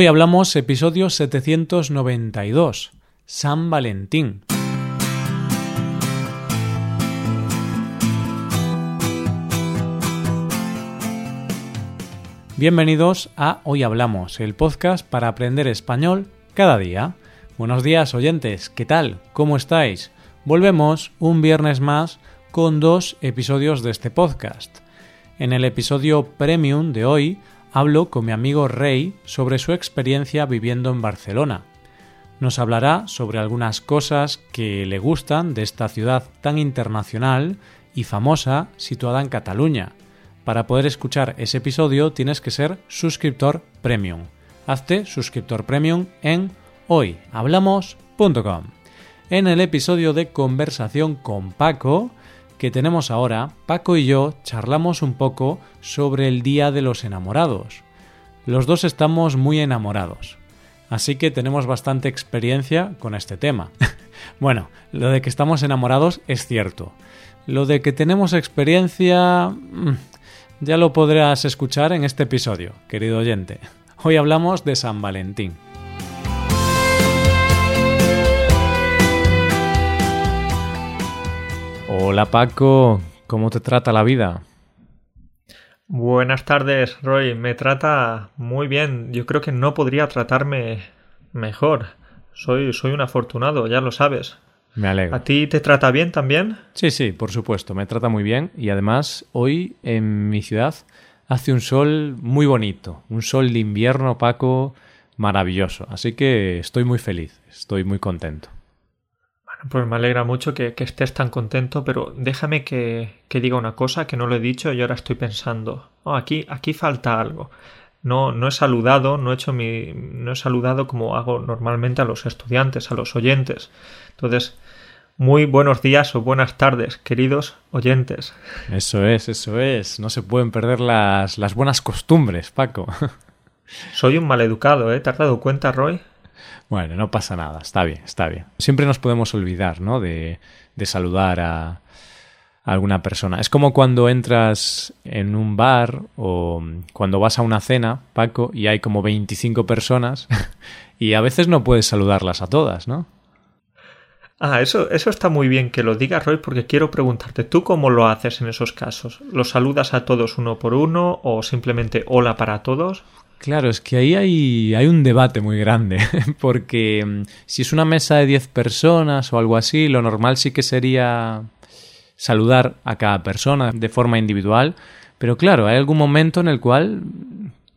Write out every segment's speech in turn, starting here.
Hoy hablamos episodio 792, San Valentín. Bienvenidos a Hoy Hablamos, el podcast para aprender español cada día. Buenos días oyentes, ¿qué tal? ¿Cómo estáis? Volvemos un viernes más con dos episodios de este podcast. En el episodio premium de hoy hablo con mi amigo Rey sobre su experiencia viviendo en Barcelona. Nos hablará sobre algunas cosas que le gustan de esta ciudad tan internacional y famosa situada en Cataluña para poder escuchar ese episodio tienes que ser suscriptor premium. Hazte suscriptor premium en hoyhablamos.com. En el episodio de conversación con Paco que tenemos ahora, Paco y yo charlamos un poco sobre el Día de los Enamorados. Los dos estamos muy enamorados, así que tenemos bastante experiencia con este tema. bueno, lo de que estamos enamorados es cierto. Lo de que tenemos experiencia... Mm, ya lo podrás escuchar en este episodio, querido oyente. Hoy hablamos de San Valentín. Hola Paco, ¿cómo te trata la vida? Buenas tardes, Roy. Me trata muy bien. Yo creo que no podría tratarme mejor. Soy, soy un afortunado, ya lo sabes. Me alegro. ¿A ti te trata bien también? Sí, sí, por supuesto, me trata muy bien y además hoy en mi ciudad hace un sol muy bonito, un sol de invierno opaco maravilloso, así que estoy muy feliz, estoy muy contento. Pues me alegra mucho que, estés tan contento, pero déjame que, diga una cosa que no lo he dicho y ahora estoy pensando, oh, aquí, aquí falta algo. No, no he saludado, no he hecho mi, no he saludado como hago normalmente a los estudiantes, a los oyentes. Entonces, muy buenos días o buenas tardes, queridos oyentes. Eso es, eso es. No se pueden perder las, las buenas costumbres, Paco. Soy un maleducado, ¿eh? ¿Te has dado cuenta, Roy? Bueno, no pasa nada, está bien, está bien. Siempre nos podemos olvidar, ¿no? De, de saludar a, alguna persona. Es como cuando entras en un bar o cuando vas a una cena, Paco, y hay como 25 personas y a veces no puedes saludarlas a todas, ¿no? Ah, eso, eso está muy bien que lo digas, Roy, porque quiero preguntarte, ¿tú cómo lo haces en esos casos? ¿Los saludas a todos uno por uno o simplemente hola para todos? Claro, es que ahí hay, hay un debate muy grande, porque mm, si es una mesa de 10 personas o algo así, lo normal sí que sería saludar a cada persona de forma individual, pero claro, hay algún momento en el cual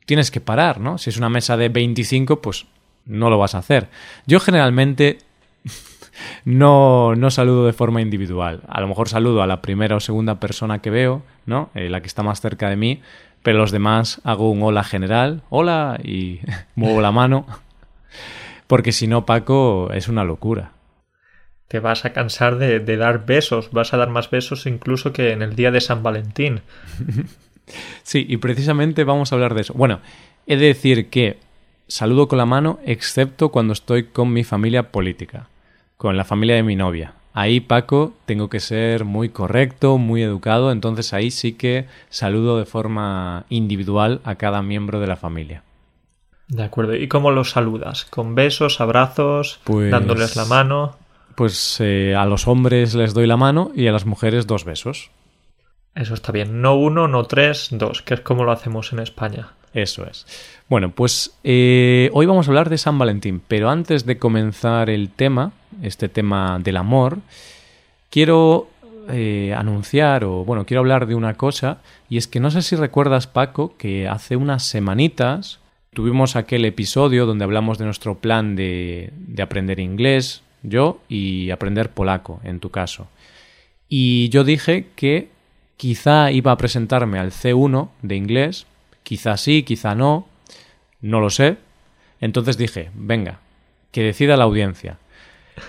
tienes que parar, ¿no? Si es una mesa de 25, pues no lo vas a hacer. Yo generalmente no, no saludo de forma individual. A lo mejor saludo a la primera o segunda persona que veo, ¿no? Eh, la que está más cerca de mí, pero los demás hago un hola general, hola y muevo la mano, porque si no, Paco, es una locura. Te vas a cansar de, de dar besos, vas a dar más besos incluso que en el día de San Valentín. sí, y precisamente vamos a hablar de eso. Bueno, he de decir que saludo con la mano excepto cuando estoy con mi familia política con la familia de mi novia. Ahí, Paco, tengo que ser muy correcto, muy educado, entonces ahí sí que saludo de forma individual a cada miembro de la familia. De acuerdo. ¿Y cómo los saludas? ¿Con besos, abrazos, pues, dándoles la mano? Pues eh, a los hombres les doy la mano y a las mujeres dos besos. Eso está bien. No uno, no tres, dos, que es como lo hacemos en España. Eso es. Bueno, pues eh, hoy vamos a hablar de San Valentín, pero antes de comenzar el tema, este tema del amor, quiero eh, anunciar o bueno, quiero hablar de una cosa y es que no sé si recuerdas Paco que hace unas semanitas tuvimos aquel episodio donde hablamos de nuestro plan de, de aprender inglés, yo y aprender polaco en tu caso. Y yo dije que quizá iba a presentarme al C1 de inglés, quizá sí, quizá no, no lo sé. Entonces dije, venga, que decida la audiencia.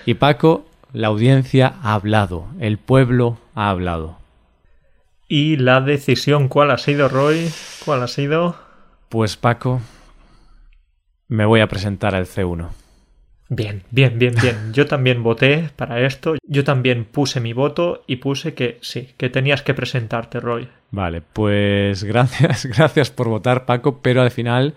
Y Paco, la audiencia ha hablado, el pueblo ha hablado. ¿Y la decisión cuál ha sido, Roy? ¿Cuál ha sido? Pues Paco, me voy a presentar al C1. Bien, bien, bien, bien. Yo también voté para esto. Yo también puse mi voto y puse que sí, que tenías que presentarte, Roy. Vale, pues gracias, gracias por votar, Paco, pero al final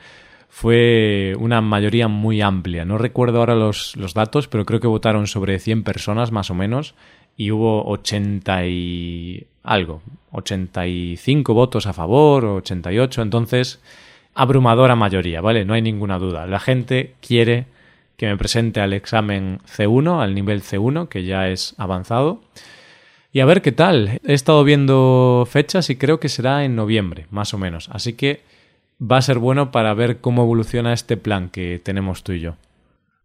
fue una mayoría muy amplia. No recuerdo ahora los, los datos, pero creo que votaron sobre 100 personas más o menos y hubo 80 y algo, 85 votos a favor, 88, entonces abrumadora mayoría, ¿vale? No hay ninguna duda. La gente quiere que me presente al examen C1, al nivel C1, que ya es avanzado. Y a ver qué tal. He estado viendo fechas y creo que será en noviembre, más o menos. Así que va a ser bueno para ver cómo evoluciona este plan que tenemos tú y yo.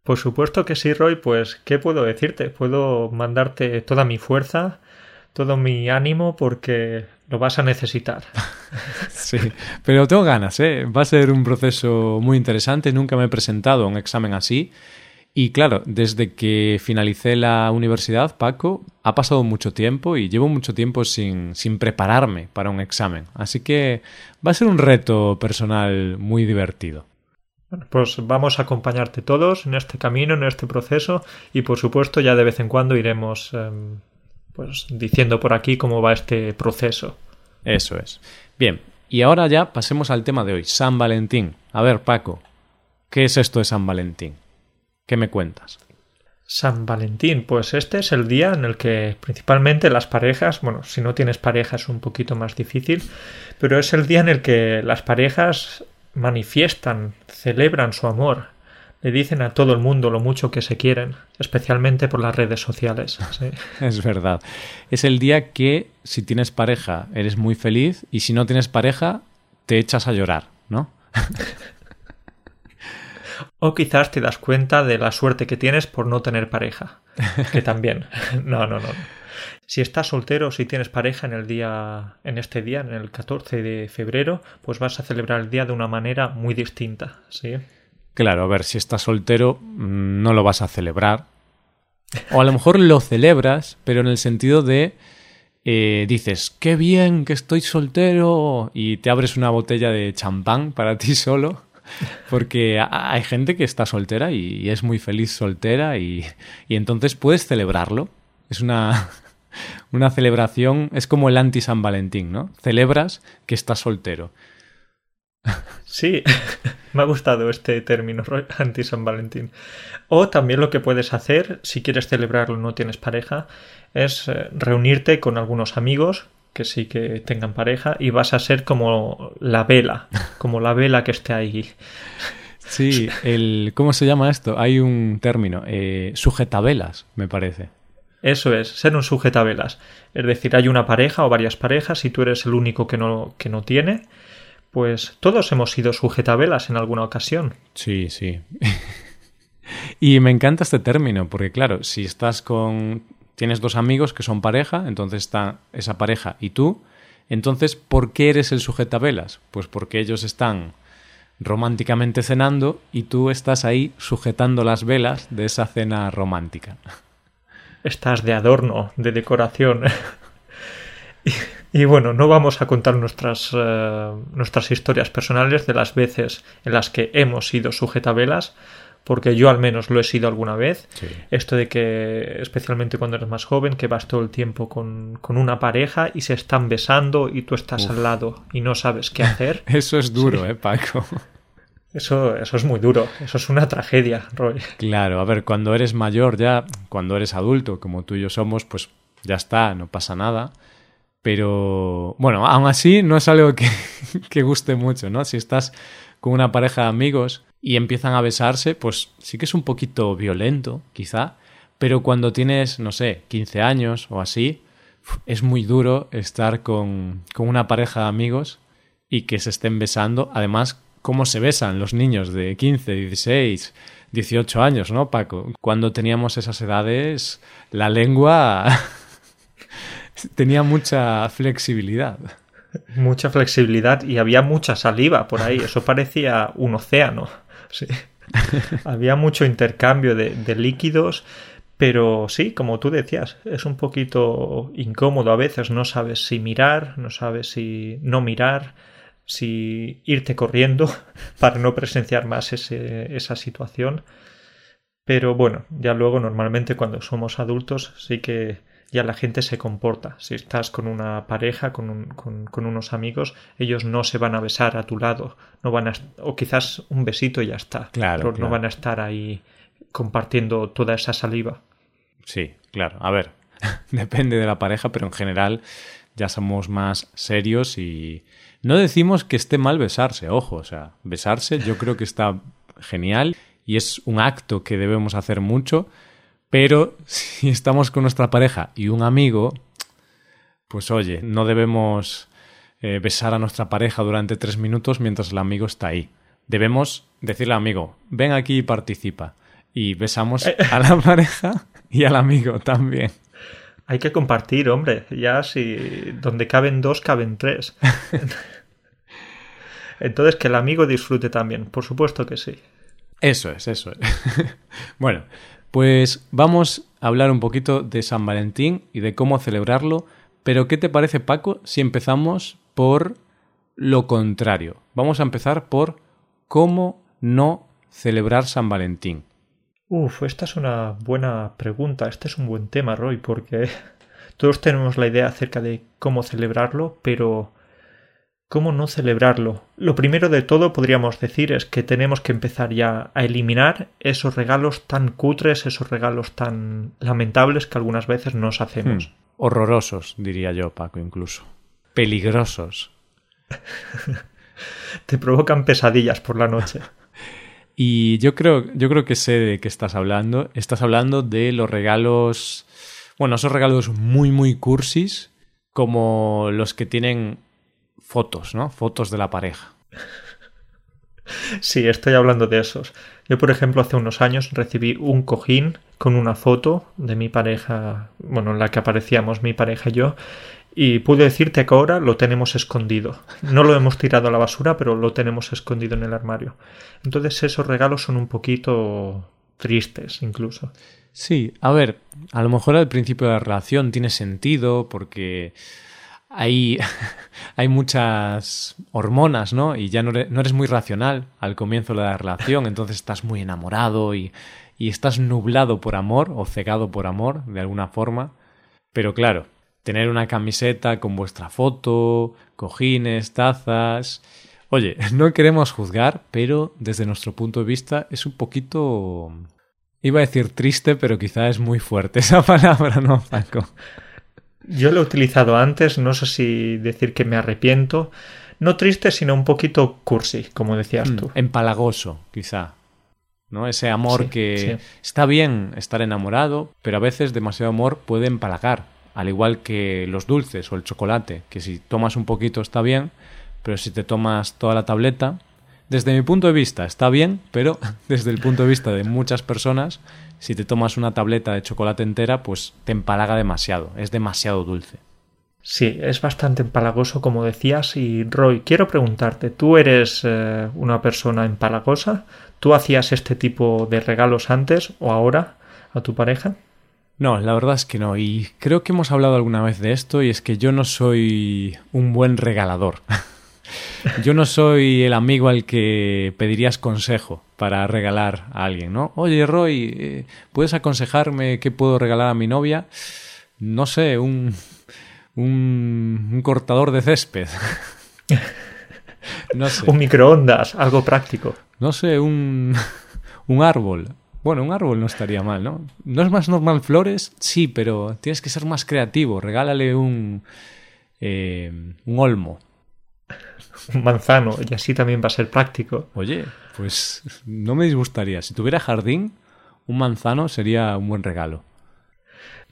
Por supuesto que sí, Roy. Pues, ¿qué puedo decirte? Puedo mandarte toda mi fuerza, todo mi ánimo, porque lo vas a necesitar. sí, pero tengo ganas, ¿eh? Va a ser un proceso muy interesante. Nunca me he presentado a un examen así. Y claro, desde que finalicé la universidad, Paco, ha pasado mucho tiempo y llevo mucho tiempo sin, sin prepararme para un examen. Así que va a ser un reto personal muy divertido. Pues vamos a acompañarte todos en este camino, en este proceso y por supuesto ya de vez en cuando iremos em, pues diciendo por aquí cómo va este proceso. Eso es. Bien, y ahora ya pasemos al tema de hoy, San Valentín. A ver, Paco, ¿qué es esto de San Valentín? ¿Qué me cuentas? San Valentín, pues este es el día en el que principalmente las parejas, bueno, si no tienes pareja es un poquito más difícil, pero es el día en el que las parejas manifiestan, celebran su amor, le dicen a todo el mundo lo mucho que se quieren, especialmente por las redes sociales. es verdad. Es el día que si tienes pareja eres muy feliz y si no tienes pareja te echas a llorar, ¿no? o quizás te das cuenta de la suerte que tienes por no tener pareja, que también. No, no, no. Si estás soltero si tienes pareja en el día en este día, en el 14 de febrero, pues vas a celebrar el día de una manera muy distinta, ¿sí? Claro, a ver, si estás soltero mm, no lo vas a celebrar. O a lo mejor lo celebras, pero en el sentido de eh, dices, qué bien que estoy soltero y te abres una botella de champán para ti solo. Porque hay gente que está soltera y es muy feliz soltera y, y entonces puedes celebrarlo. Es una, una celebración, es como el anti San Valentín, ¿no? Celebras que estás soltero. Sí, me ha gustado este término, anti San Valentín. O también lo que puedes hacer, si quieres celebrarlo no tienes pareja, es eh, reunirte con algunos amigos que sí que tengan pareja y vas a ser como la vela, como la vela que esté ahí. Sí, el, ¿cómo se llama esto? Hay un término, eh, sujetavelas, me parece. Eso es, ser un sujetavelas. Es decir, hay una pareja o varias parejas y tú eres el único que no, que no tiene. Pues todos hemos sido sujetavelas en alguna ocasión. Sí, sí. y me encanta este término, porque claro, si estás con. Tienes dos amigos que son pareja, entonces está esa pareja y tú. Entonces, ¿por qué eres el sujetavelas? Pues porque ellos están románticamente cenando y tú estás ahí sujetando las velas de esa cena romántica estás de adorno, de decoración. y, bueno, no vamos a contar nuestras, eh, nuestras historias personales de las veces en las que hemos sido sujetabelas, porque yo al menos lo he sido alguna vez. Esto de que, especialmente cuando eres más joven, que vas todo el tiempo con, con una pareja y se están besando y tú estás al lado y no sabes qué hacer. Eso es duro, ¿eh, Paco? Eso, eso es muy duro, eso es una tragedia, Roy. Claro, a ver, cuando eres mayor ya, cuando eres adulto, como tú y yo somos, pues ya está, no pasa nada. Pero bueno, aún así no es algo que, que guste mucho, ¿no? Si estás con una pareja de amigos y empiezan a besarse, pues sí que es un poquito violento, quizá. Pero cuando tienes, no sé, 15 años o así, es muy duro estar con, con una pareja de amigos y que se estén besando. Además, cómo se besan los niños de 15, 16, 18 años, ¿no, Paco? Cuando teníamos esas edades, la lengua tenía mucha flexibilidad. Mucha flexibilidad y había mucha saliva por ahí. Eso parecía un océano. Sí. había mucho intercambio de, líquidos. Pero sí, como tú decías, es un poquito incómodo a veces, no sabes si mirar, no sabes si no mirar, si irte corriendo para no presenciar más esa situación. Pero bueno, ya luego normalmente cuando somos adultos sí que ya la gente se comporta. Si estás con una pareja, con, con, unos amigos, ellos no se van a besar a tu lado, no van a, o quizás un besito y ya está. Claro, no van a estar ahí compartiendo toda esa saliva. Sí, claro. A ver, depende de la pareja, pero en general ya somos más serios y no decimos que esté mal besarse, ojo, o sea, besarse yo creo que está genial y es un acto que debemos hacer mucho, pero si estamos con nuestra pareja y un amigo, pues oye, no debemos eh, besar a nuestra pareja durante tres minutos mientras el amigo está ahí. Debemos decirle al amigo, ven aquí y participa. Y besamos eh. a la pareja y al amigo también. Hay que compartir, hombre. Ya si donde caben dos, caben tres. Entonces que el amigo disfrute también, por supuesto que sí. Eso es, eso es. bueno, pues vamos a hablar un poquito de San Valentín y de cómo celebrarlo, pero ¿qué te parece Paco si empezamos por lo contrario? Vamos a empezar por cómo no celebrar San Valentín. Uf, esta es una buena pregunta, este es un buen tema, Roy, porque todos tenemos la idea acerca de cómo celebrarlo, pero ¿cómo no celebrarlo? Lo primero de todo podríamos decir es que tenemos que empezar ya a eliminar esos regalos tan cutres, esos regalos tan lamentables que algunas veces nos hacemos. Hmm, horrorosos, diría yo, Paco, incluso. Peligrosos. Te provocan pesadillas por la noche. Y yo creo, yo creo que sé de qué estás hablando. Estás hablando de los regalos, bueno, esos regalos muy, muy cursis, como los que tienen fotos, ¿no? Fotos de la pareja. Sí, estoy hablando de esos. Yo, por ejemplo, hace unos años recibí un cojín con una foto de mi pareja, bueno, en la que aparecíamos mi pareja y yo, y pude decirte que ahora lo tenemos escondido. No lo hemos tirado a la basura, pero lo tenemos escondido en el armario. Entonces esos regalos son un poquito tristes incluso. Sí, a ver, a lo mejor al principio de la relación tiene sentido porque hay, hay muchas hormonas, ¿no? Y ya no eres, no eres, muy racional al comienzo de la relación, entonces estás muy enamorado y, y estás nublado por amor o cegado por amor, de alguna forma. Pero claro, tener una camiseta con vuestra foto, cojines, tazas. Oye, no queremos juzgar, pero desde nuestro punto de vista es un poquito... Iba a decir triste, pero quizá es muy fuerte esa palabra, ¿no, Paco? Yo lo he utilizado antes, no sé si decir que me arrepiento. No triste, sino un poquito cursi, como decías mm, tú. Empalagoso, quizá. ¿no? Ese amor que está bien estar enamorado, pero a veces demasiado amor puede empalagar al igual que los dulces o el chocolate, que si tomas un poquito está bien, pero si te tomas toda la tableta, desde mi punto de vista está bien, pero desde el punto de vista de muchas personas, si te tomas una tableta de chocolate entera, pues te empalaga demasiado, es demasiado dulce. Sí, es bastante empalagoso, como decías. Y Roy, quiero preguntarte, ¿tú eres eh, una persona empalagosa? ¿Tú hacías este tipo de regalos antes o ahora a tu pareja? No, la verdad es que no. Y creo que hemos hablado alguna vez de esto y es que yo no soy un buen regalador. yo no soy el amigo al que pedirías consejo para regalar a alguien, ¿no? Oye, Roy, eh, ¿puedes aconsejarme qué puedo regalar a mi novia? No sé, un, un, un cortador de césped. no sé. Un microondas, algo práctico. No sé, un, un árbol. Bueno, un árbol no estaría mal, ¿no? ¿No es más normal flores? Sí, pero tienes que ser más creativo. Regálale un, eh, un olmo. Un manzano, y así también va a ser práctico. Oye, pues no me disgustaría. Si tuviera jardín, un manzano sería un buen regalo.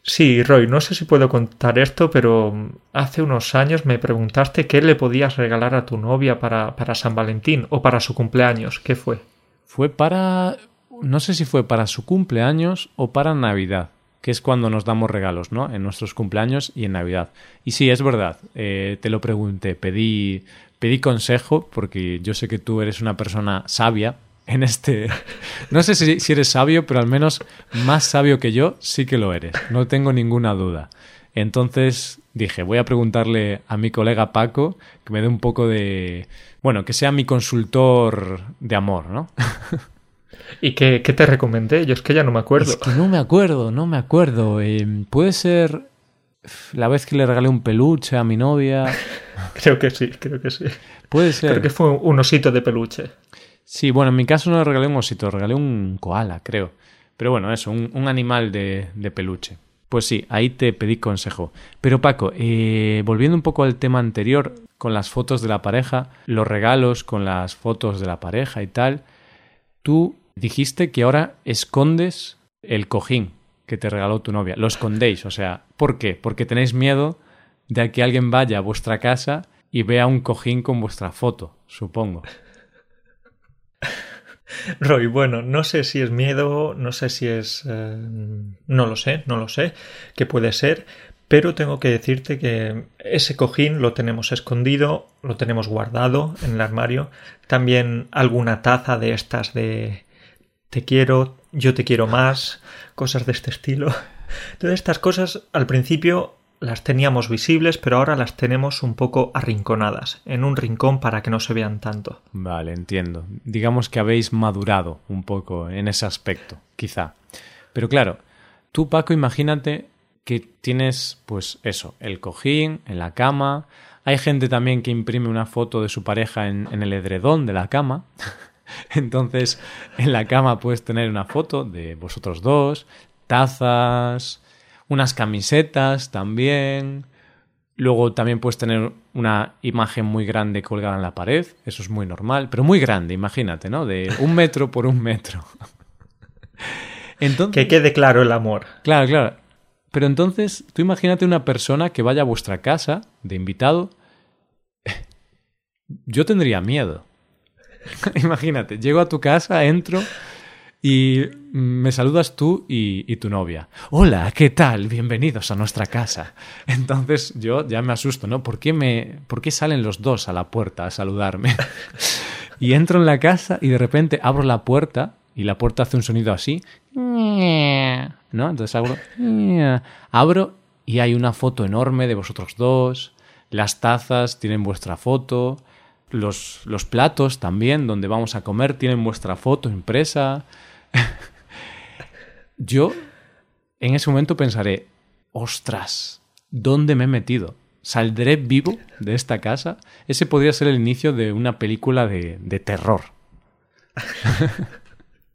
Sí, Roy, no sé si puedo contar esto, pero hace unos años me preguntaste qué le podías regalar a tu novia para, para San Valentín o para su cumpleaños. ¿Qué fue? Fue para no sé si fue para su cumpleaños o para Navidad, que es cuando nos damos regalos, ¿no? En nuestros cumpleaños y en Navidad. Y sí, es verdad, eh, te lo pregunté, pedí, pedí consejo, porque yo sé que tú eres una persona sabia en este... No sé si, si eres sabio, pero al menos más sabio que yo sí que lo eres, no tengo ninguna duda. Entonces dije, voy a preguntarle a mi colega Paco que me dé un poco de... Bueno, que sea mi consultor de amor, ¿no? ¿Y qué, te recomendé? Yo es que ya no me acuerdo. Es que no me acuerdo, no me acuerdo. Eh, puede ser La vez que le regalé un peluche a mi novia. creo que sí, creo que sí. Puede ser. Creo que fue un osito de peluche. Sí, bueno, en mi caso no le regalé un osito, regalé un koala, creo. Pero bueno, eso, un, animal de, de, peluche. Pues sí, ahí te pedí consejo. Pero Paco, eh, volviendo un poco al tema anterior, con las fotos de la pareja, los regalos con las fotos de la pareja y tal, tú dijiste que ahora escondes el cojín que te regaló tu novia. Lo escondéis, o sea, ¿por qué? Porque tenéis miedo de que alguien vaya a vuestra casa y vea un cojín con vuestra foto, supongo. Roy, bueno, no sé si es miedo, no sé si es... Eh, no lo sé, no lo sé, qué puede ser, pero tengo que decirte que ese cojín lo tenemos escondido, lo tenemos guardado en el armario, también alguna taza de estas de te quiero, yo te quiero más, cosas de este estilo. Todas estas cosas al principio las teníamos visibles, pero ahora las tenemos un poco arrinconadas, en un rincón para que no se vean tanto. Vale, entiendo. Digamos que habéis madurado un poco en ese aspecto, quizá. Pero claro, tú Paco, imagínate que tienes, pues eso, el cojín en la cama. Hay gente también que imprime una foto de su pareja en, en el edredón de la cama. Entonces, en la cama puedes tener una foto de vosotros dos, tazas, unas camisetas también. Luego también puedes tener una imagen muy grande colgada en la pared, eso es muy normal, pero muy grande, imagínate, ¿no? De un metro por un metro. Entonces, que quede claro el amor. Claro, claro. Pero entonces, tú imagínate una persona que vaya a vuestra casa de invitado. Yo tendría miedo. imagínate, llego a tu casa, entro y me saludas tú y, tu novia. Hola, ¿qué tal? Bienvenidos a nuestra casa. Entonces yo ya me asusto, ¿no? ¿Por qué, me, ¿Por qué salen los dos a la puerta a saludarme? y entro en la casa y de repente abro la puerta y la puerta hace un sonido así. ¿No? Entonces abro, abro y hay una foto enorme de vosotros dos. Las tazas tienen vuestra foto. Los, los platos también, donde vamos a comer, tienen vuestra foto impresa. Yo en ese momento pensaré, ostras, ¿dónde me he metido? ¿Saldré vivo de esta casa? Ese podría ser el inicio de una película de, de terror.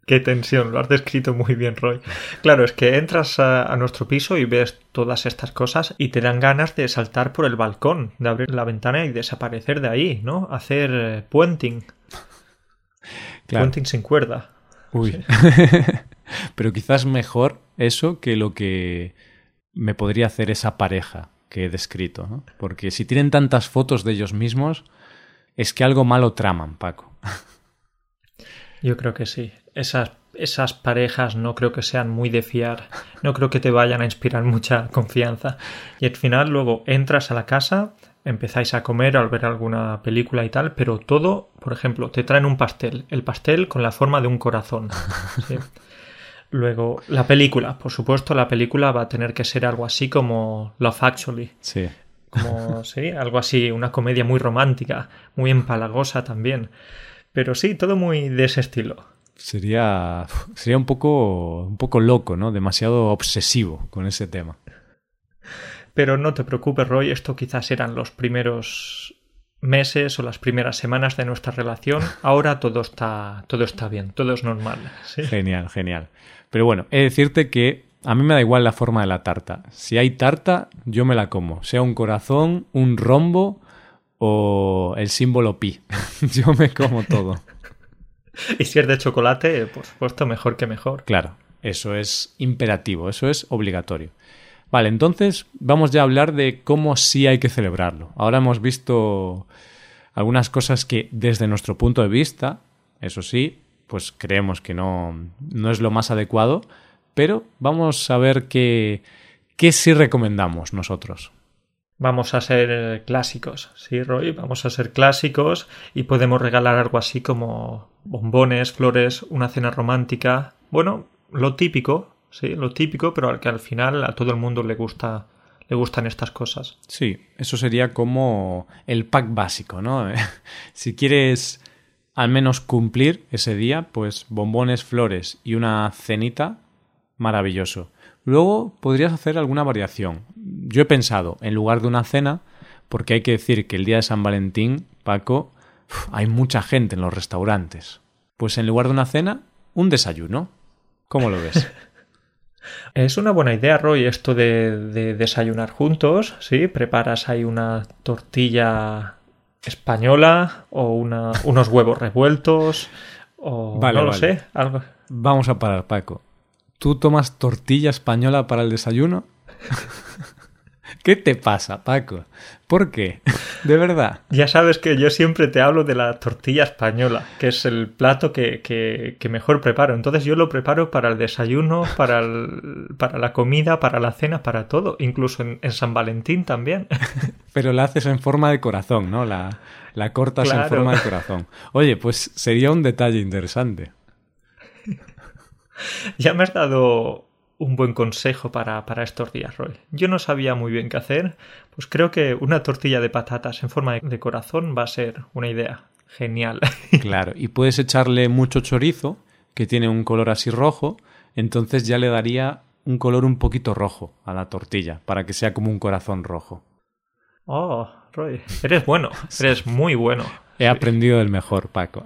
Qué tensión, lo has descrito muy bien, Roy. Claro, es que entras a, nuestro piso y ves todas estas cosas y te dan ganas de saltar por el balcón, de abrir la ventana y desaparecer de ahí, ¿no? Hacer eh, puenting. Puenting sin cuerda. Uy. Pero quizás mejor eso que lo que me podría hacer esa pareja que he descrito, ¿no? Porque si tienen tantas fotos de ellos mismos, es que algo malo traman, Paco. Yo creo que sí. Esas, esas parejas no creo que sean muy de fiar. No creo que te vayan a inspirar mucha confianza. Y al final luego entras a la casa empezáis a comer al ver alguna película y tal, pero todo, por ejemplo, te traen un pastel, el pastel con la forma de un corazón. Luego, la película, por supuesto, la película va a tener que ser algo así como Love Actually. Sí. Como, sí, algo así, una comedia muy romántica, muy empalagosa también. Pero sí, todo muy de ese estilo. Sería, sería un poco, un poco loco, ¿no? Demasiado obsesivo con ese tema. Pero no te preocupes, Roy, esto quizás eran los primeros meses o las primeras semanas de nuestra relación. Ahora todo está, todo está bien, todo es normal. Genial, genial. Pero bueno, he de decirte que a mí me da igual la forma de la tarta. Si hay tarta, yo me la como. Sea un corazón, un rombo o el símbolo pi. yo me como todo. y si es de chocolate, por supuesto, mejor que mejor. Claro, eso es imperativo, eso es obligatorio. Vale, entonces vamos ya a hablar de cómo sí hay que celebrarlo. Ahora hemos visto algunas cosas que desde nuestro punto de vista, eso sí, pues creemos que no, no es lo más adecuado, pero vamos a ver qué, qué sí recomendamos nosotros. Vamos a ser clásicos, ¿sí, Roy? Vamos a ser clásicos y podemos regalar algo así como bombones, flores, una cena romántica. Bueno, lo típico, sí, lo típico, pero al que al final a todo el mundo le gusta le gustan estas cosas. Sí, eso sería como el pack básico, ¿no? si quieres al menos cumplir ese día, pues bombones, flores y una cenita, maravilloso. Luego podrías hacer alguna variación. yo he pensado, en lugar de una cena, porque hay que decir que el día de San Valentín, Paco, hay mucha gente en los restaurantes. Pues en lugar de una cena, un desayuno. ¿Cómo lo ves? Es una buena idea, Roy, esto de, desayunar juntos, ¿sí? Preparas ahí una tortilla española o unos huevos revueltos o no lo sé, algo. Vamos a parar, Paco. ¿Tú tomas tortilla española para el desayuno? ¿Qué te pasa, Paco? ¿Por qué? De verdad. Ya sabes que yo siempre te hablo de la tortilla española, que es el plato que, que, mejor preparo. Entonces yo lo preparo para el desayuno, para, para la comida, para la cena, para todo. Incluso en, San Valentín también. Pero la haces en forma de corazón, ¿no? La, la cortas en forma de corazón. Oye, pues sería un detalle interesante. Ya me has dado un buen consejo para, para, estos días, Roy. Yo no sabía muy bien qué hacer, pues creo que una tortilla de patatas en forma de corazón va a ser una idea genial. Claro, y puedes echarle mucho chorizo, que tiene un color así rojo, entonces ya le daría un color un poquito rojo a la tortilla, para que sea como un corazón rojo. Oh, Roy, eres bueno, eres muy bueno. He aprendido del mejor, Paco.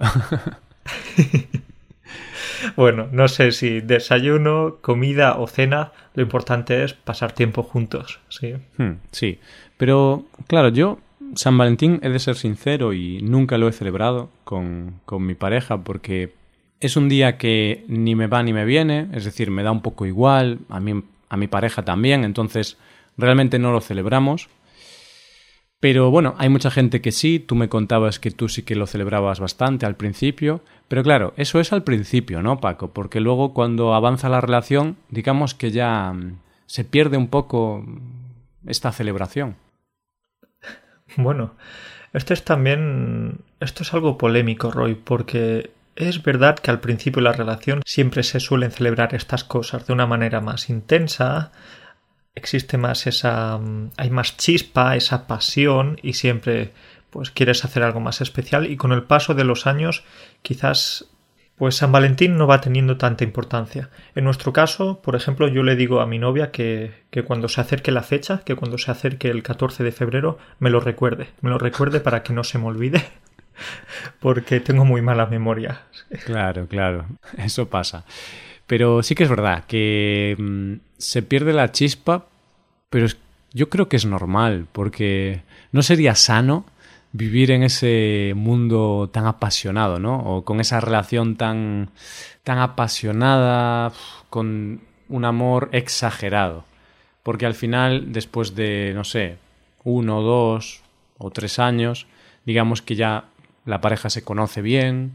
Bueno, no sé si desayuno, comida o cena, lo importante es pasar tiempo juntos, ¿sí? Hmm, sí, pero claro, yo San Valentín he de ser sincero y nunca lo he celebrado con, con mi pareja porque es un día que ni me va ni me viene, es decir, me da un poco igual, a mí, a mi pareja también, entonces realmente no lo celebramos. Pero bueno, hay mucha gente que sí, tú me contabas que tú sí que lo celebrabas bastante al principio, pero claro, eso es al principio, ¿no, Paco? Porque luego cuando avanza la relación, digamos que ya mm, se pierde un poco esta celebración. Bueno, esto es también, esto es algo polémico, Roy, porque es verdad que al principio de la relación siempre se suelen celebrar estas cosas de una manera más intensa, existe más esa mm, hay más chispa, esa pasión y siempre pues quieres hacer algo más especial y con el paso de los años quizás pues San Valentín no va teniendo tanta importancia. En nuestro caso, por ejemplo, yo le digo a mi novia que, que, cuando se acerque la fecha, que cuando se acerque el 14 de febrero, me lo recuerde, me lo recuerde para que no se me olvide, porque tengo muy mala memoria. Claro, claro, eso pasa. Pero sí que es verdad que mm, se pierde la chispa, pero yo creo que es normal, porque no sería sano vivir en ese mundo tan apasionado, ¿no? O con esa relación tan, tan apasionada, con un amor exagerado. Porque al final, después de, no sé, uno, dos o tres años, digamos que ya la pareja se conoce bien,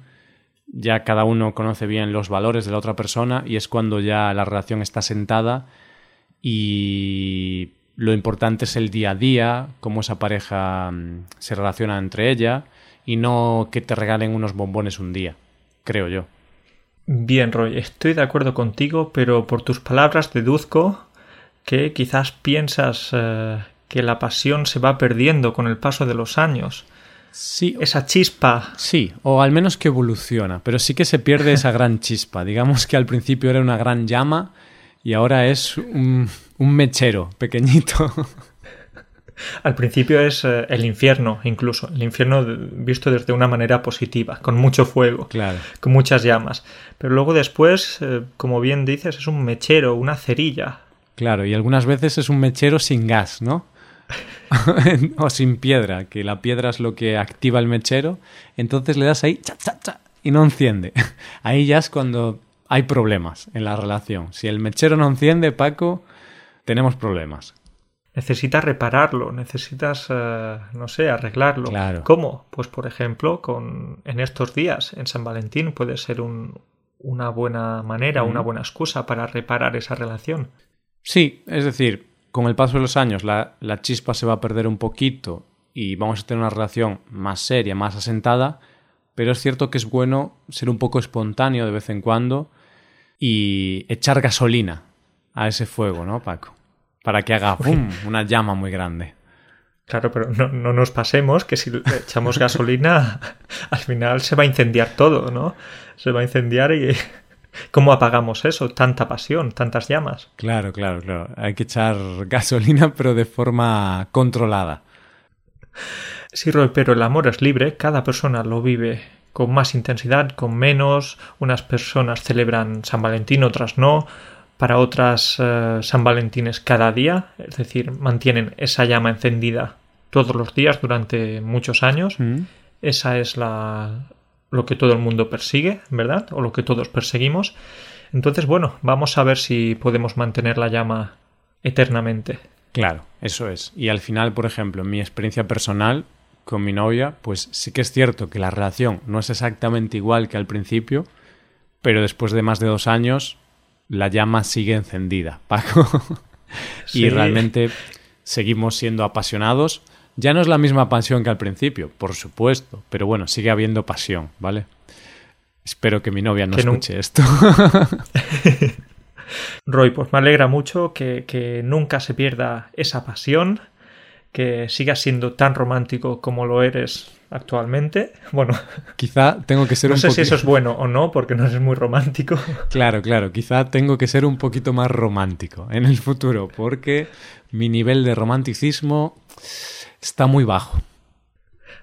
ya cada uno conoce bien los valores de la otra persona y es cuando ya la relación está sentada y lo importante es el día a día, cómo esa pareja mm, se relaciona entre ella y no que te regalen unos bombones un día, creo yo. Bien, Roy, estoy de acuerdo contigo, pero por tus palabras deduzco que quizás piensas eh, que la pasión se va perdiendo con el paso de los años Sí. Esa chispa. Sí, o al menos que evoluciona, pero sí que se pierde esa gran chispa. Digamos que al principio era una gran llama y ahora es un, mechero pequeñito. Al principio es eh, el infierno, incluso. El infierno visto desde una manera positiva, con mucho fuego, claro. con muchas llamas. Pero luego después, eh, como bien dices, es un mechero, una cerilla. Claro, y algunas veces es un mechero sin gas, ¿no? o sin piedra, que la piedra es lo que activa el mechero, entonces le das ahí cha, cha, cha, y no enciende. Ahí ya es cuando hay problemas en la relación. Si el mechero no enciende, Paco, tenemos problemas. Necesitas repararlo, necesitas, eh, no sé, arreglarlo. Claro. ¿Cómo? Pues, por ejemplo, con, en estos días, en San Valentín, puede ser una buena manera, una buena excusa para reparar esa relación. Sí, es decir, con el paso de los años la, chispa se va a perder un poquito y vamos a tener una relación más seria, más asentada, pero es cierto que es bueno ser un poco espontáneo de vez en cuando y echar gasolina a ese fuego, ¿no, Paco? Para que haga una llama muy grande. Claro, pero no, no, nos pasemos que si echamos gasolina, al final se va a incendiar todo, ¿no? Se va a incendiar y ¿Cómo apagamos eso? Tanta pasión, tantas llamas. Claro, claro, claro. Hay que echar gasolina, pero de forma controlada. Sí, Roy, pero el amor es libre, cada persona lo vive con más intensidad, con menos. Unas personas celebran San Valentín, otras no. Para otras eh, San Valentín es cada día, es decir, mantienen esa llama encendida todos los días durante muchos años. Mm. Esa es la, lo que todo el mundo persigue, ¿verdad? O lo que todos perseguimos. Entonces, bueno, vamos a ver si podemos mantener la llama eternamente. Claro, eso es. Y al final, por ejemplo, en mi experiencia personal con mi novia, pues sí que es cierto que la relación no es exactamente igual que al principio, pero después de más de dos años, la llama sigue encendida, Paco. Sí. y realmente seguimos siendo apasionados. Ya no es la misma pasión que al principio, por supuesto, pero bueno, sigue habiendo pasión, ¿vale? Espero que mi novia no Que escuche esto. Roy, pues me alegra mucho que, que nunca se pierda esa pasión, que sigas siendo tan romántico como lo eres actualmente. Bueno, Quizá tengo que ser no un sé si eso es bueno o no, porque no eres muy romántico. Claro, claro, quizá tengo que ser un poquito más romántico en el futuro, porque mi nivel de romanticismo está muy bajo.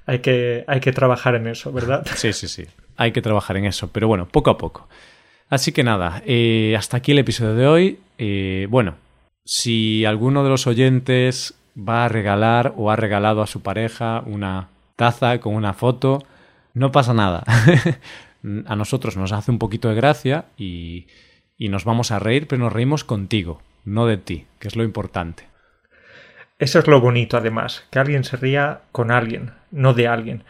Hay que, hay que trabajar en eso, ¿verdad? Sí, sí, sí. Hay que trabajar en eso, pero bueno, poco a poco. Así que nada, eh, hasta aquí el episodio de hoy. Eh, bueno, si alguno de los oyentes va a regalar o ha regalado a su pareja una taza con una foto, no pasa nada. a nosotros nos hace un poquito de gracia y, y nos vamos a reír, pero nos reímos contigo, no de ti, que es lo importante. Eso es lo bonito, además, que alguien se ría con alguien, no de alguien.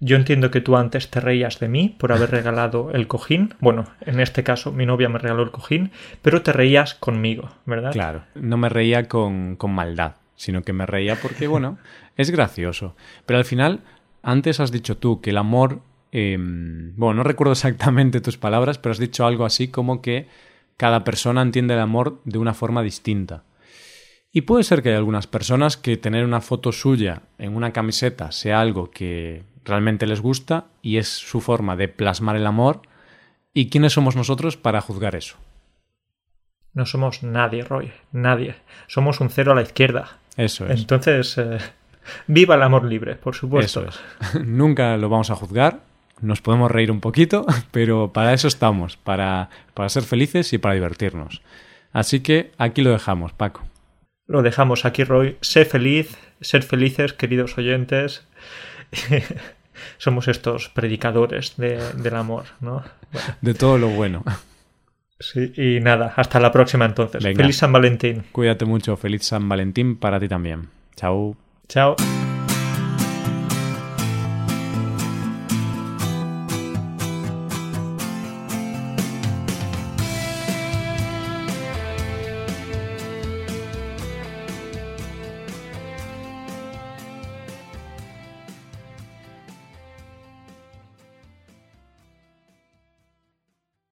Yo entiendo que tú antes te reías de mí por haber regalado el cojín. Bueno, en este caso mi novia me regaló el cojín, pero te reías conmigo, ¿verdad? Claro, no me reía con, con maldad, sino que me reía porque, bueno, es gracioso. Pero al final, antes has dicho tú que el amor, eh, bueno, no recuerdo exactamente tus palabras, pero has dicho algo así como que cada persona entiende el amor de una forma distinta. Y puede ser que hay algunas personas que tener una foto suya en una camiseta sea algo que realmente les gusta y es su forma de plasmar el amor. ¿Y quiénes somos nosotros para juzgar eso? No somos nadie, Roy, nadie. Somos un cero a la izquierda. Eso es. Entonces, eh, viva el amor libre, por supuesto. Eso es. Nunca lo vamos a juzgar. Nos podemos reír un poquito, pero para eso estamos, para, para ser felices y para divertirnos. Así que aquí lo dejamos, Paco. Lo dejamos aquí, Roy. Sé feliz, ser felices, queridos oyentes. Somos estos predicadores de- del amor, ¿no? Bueno, De todo lo bueno. sí, y nada, hasta la próxima entonces. Venga. Feliz San Valentín. Cuídate mucho. Feliz San Valentín para ti también. Chao. Chao.